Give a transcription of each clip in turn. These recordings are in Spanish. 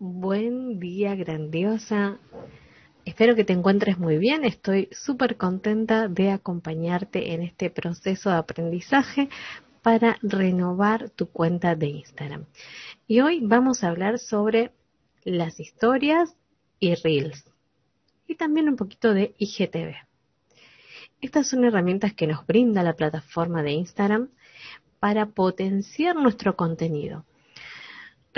Buen día, grandiosa. Espero que te encuentres muy bien. Estoy súper contenta de acompañarte en este proceso de aprendizaje para renovar tu cuenta de Instagram. Y hoy vamos a hablar sobre las historias y reels. Y también un poquito de IGTV. Estas son herramientas que nos brinda la plataforma de Instagram para potenciar nuestro contenido.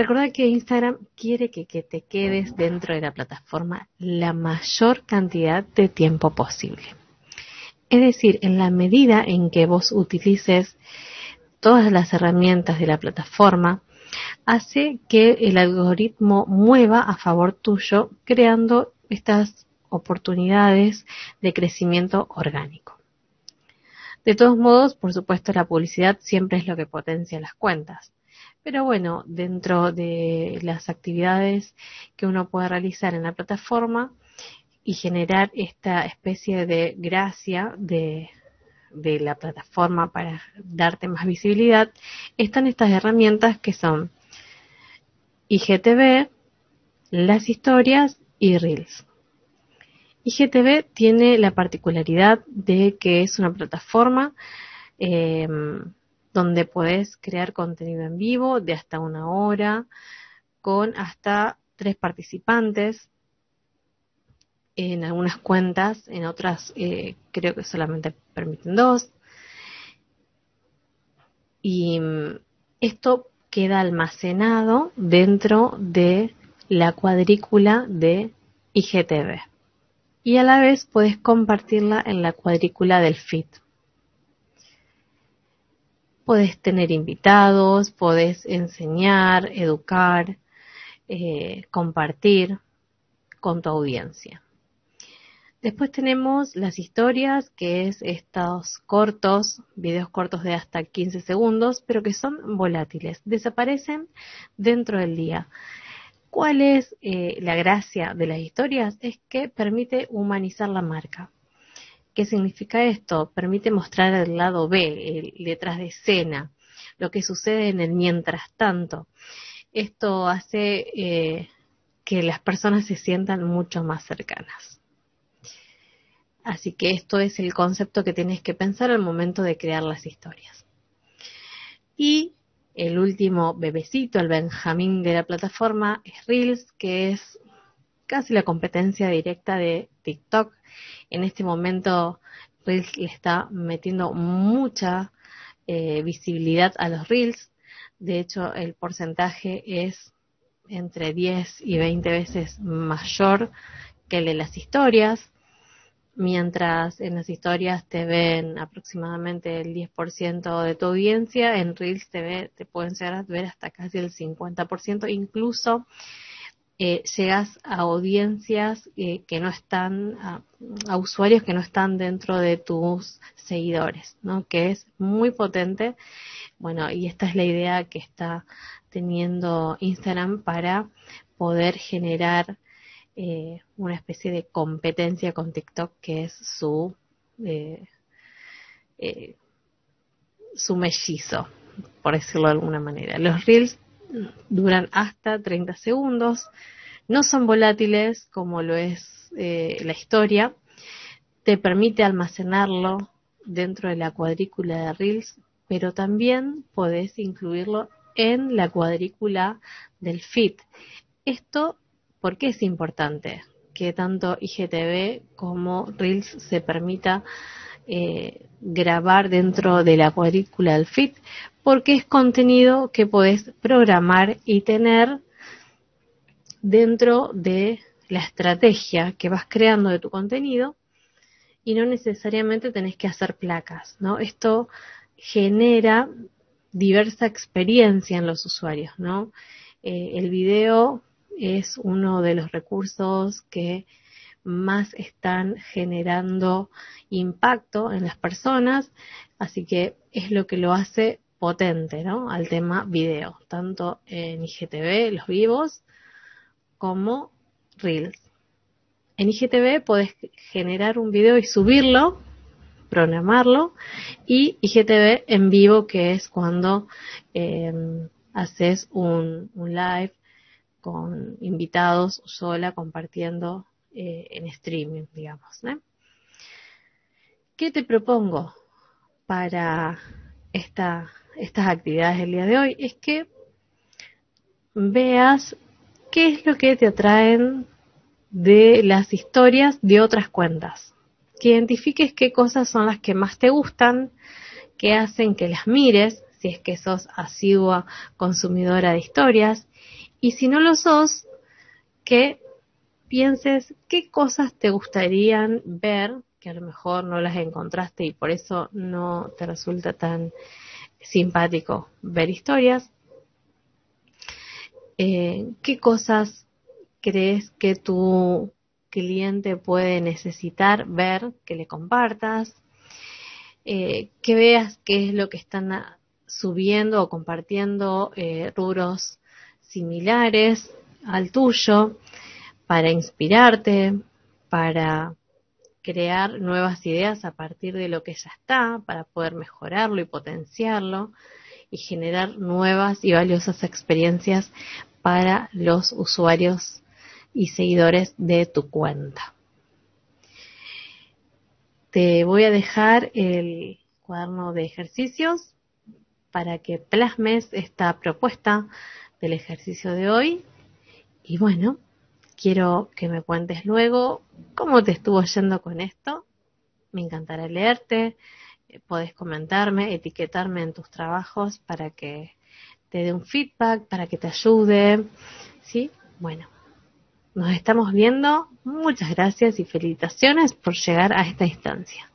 Recuerda que Instagram quiere que, que, te quedes dentro de la plataforma la mayor cantidad de tiempo posible. Es decir, en la medida en que vos utilices todas las herramientas de la plataforma, hace que el algoritmo mueva a favor tuyo, creando estas oportunidades de crecimiento orgánico. De todos modos, por supuesto, la publicidad siempre es lo que potencia las cuentas. Pero bueno, dentro de las actividades que uno puede realizar en la plataforma y generar esta especie de gracia de, de la plataforma para darte más visibilidad, están estas herramientas que son IGTV, las historias y Reels. IGTV tiene la particularidad de que es una plataforma eh, donde puedes crear contenido en vivo de hasta una hora con hasta tres participantes en algunas cuentas, en otras eh, creo que solamente permiten dos. Y mm, esto queda almacenado dentro de la cuadrícula de IGTV. Y a la vez puedes compartirla en la cuadrícula del feed. Puedes tener invitados, puedes enseñar, educar, eh, compartir con tu audiencia. Después tenemos las historias, que es estos cortos, videos cortos de hasta 15 segundos, pero que son volátiles, desaparecen dentro del día. ¿Cuál es eh, la gracia de las historias? Es que permite humanizar la marca. ¿Qué significa esto? Permite mostrar el lado B, el detrás de escena, lo que sucede en el mientras tanto. Esto hace eh, que las personas se sientan mucho más cercanas. Así que esto es el concepto que tienes que pensar al momento de crear las historias. Y el último bebecito, el Benjamín de la plataforma, es Reels, que es casi la competencia directa de TikTok. En este momento Reels le está metiendo mucha eh, visibilidad a los Reels. De hecho, el porcentaje es entre 10 y 20 veces mayor que el de las historias mientras en las historias te ven aproximadamente el 10% de tu audiencia, en Reels te, ve, te pueden llegar a ver hasta casi el 50%, incluso eh, llegas a audiencias eh, que no están, a, usuarios que no están dentro de tus seguidores, ¿no? Que es muy potente. Bueno, y esta es la idea que está teniendo Instagram para poder generar eh, una especie de competencia con TikTok que es su eh, eh, su mellizo, por decirlo de alguna manera. Los reels duran hasta 30 segundos, no son volátiles como lo es la historia, te permite almacenarlo dentro de la cuadrícula de reels, pero también podés incluirlo en la cuadrícula del feed. Esto ¿Por qué es importante que tanto IGTV como Reels se permita eh, grabar dentro de la cuadrícula del feed? Porque es contenido que podés programar y tener dentro de la estrategia que vas creando de tu contenido y no necesariamente tenés que hacer placas, ¿no? Esto genera diversa experiencia en los usuarios, ¿no? Eh, el video es uno de los recursos que más están generando impacto en las personas, así que es lo que lo hace potente, ¿no? Al tema video, tanto en IGTV, los vivos, como Reels. En IGTV puedes generar un video y subirlo, programarlo, y IGTV en vivo, que es cuando eh, haces un live con invitados sola compartiendo eh, en streaming, digamos. ¿Qué te propongo para esta, estas actividades del día de hoy? Es que veas qué es lo que te atraen de las historias de otras cuentas. Que identifiques qué cosas son las que más te gustan, que hacen que las mires, si es que sos asidua consumidora de historias, y si no lo sos, que pienses qué cosas te gustarían ver, que a lo mejor no las encontraste y por eso no te resulta tan simpático ver historias. Eh, ¿Qué cosas crees que tu cliente puede necesitar ver que le compartas? Eh, que veas qué es lo que están subiendo o compartiendo eh, rubros similares al tuyo para inspirarte, para crear nuevas ideas a partir de lo que ya está, para poder mejorarlo y potenciarlo y generar nuevas y valiosas experiencias para los usuarios y seguidores de tu cuenta. Te voy a dejar el cuaderno de ejercicios para que plasmes esta propuesta del ejercicio de hoy. Y bueno, quiero que me cuentes luego cómo te estuvo yendo con esto. Me encantará leerte. Eh, Puedes comentarme, etiquetarme en tus trabajos para que te dé un feedback, para que te ayude. ¿Sí? Bueno, nos estamos viendo. Muchas gracias y felicitaciones por llegar a esta instancia.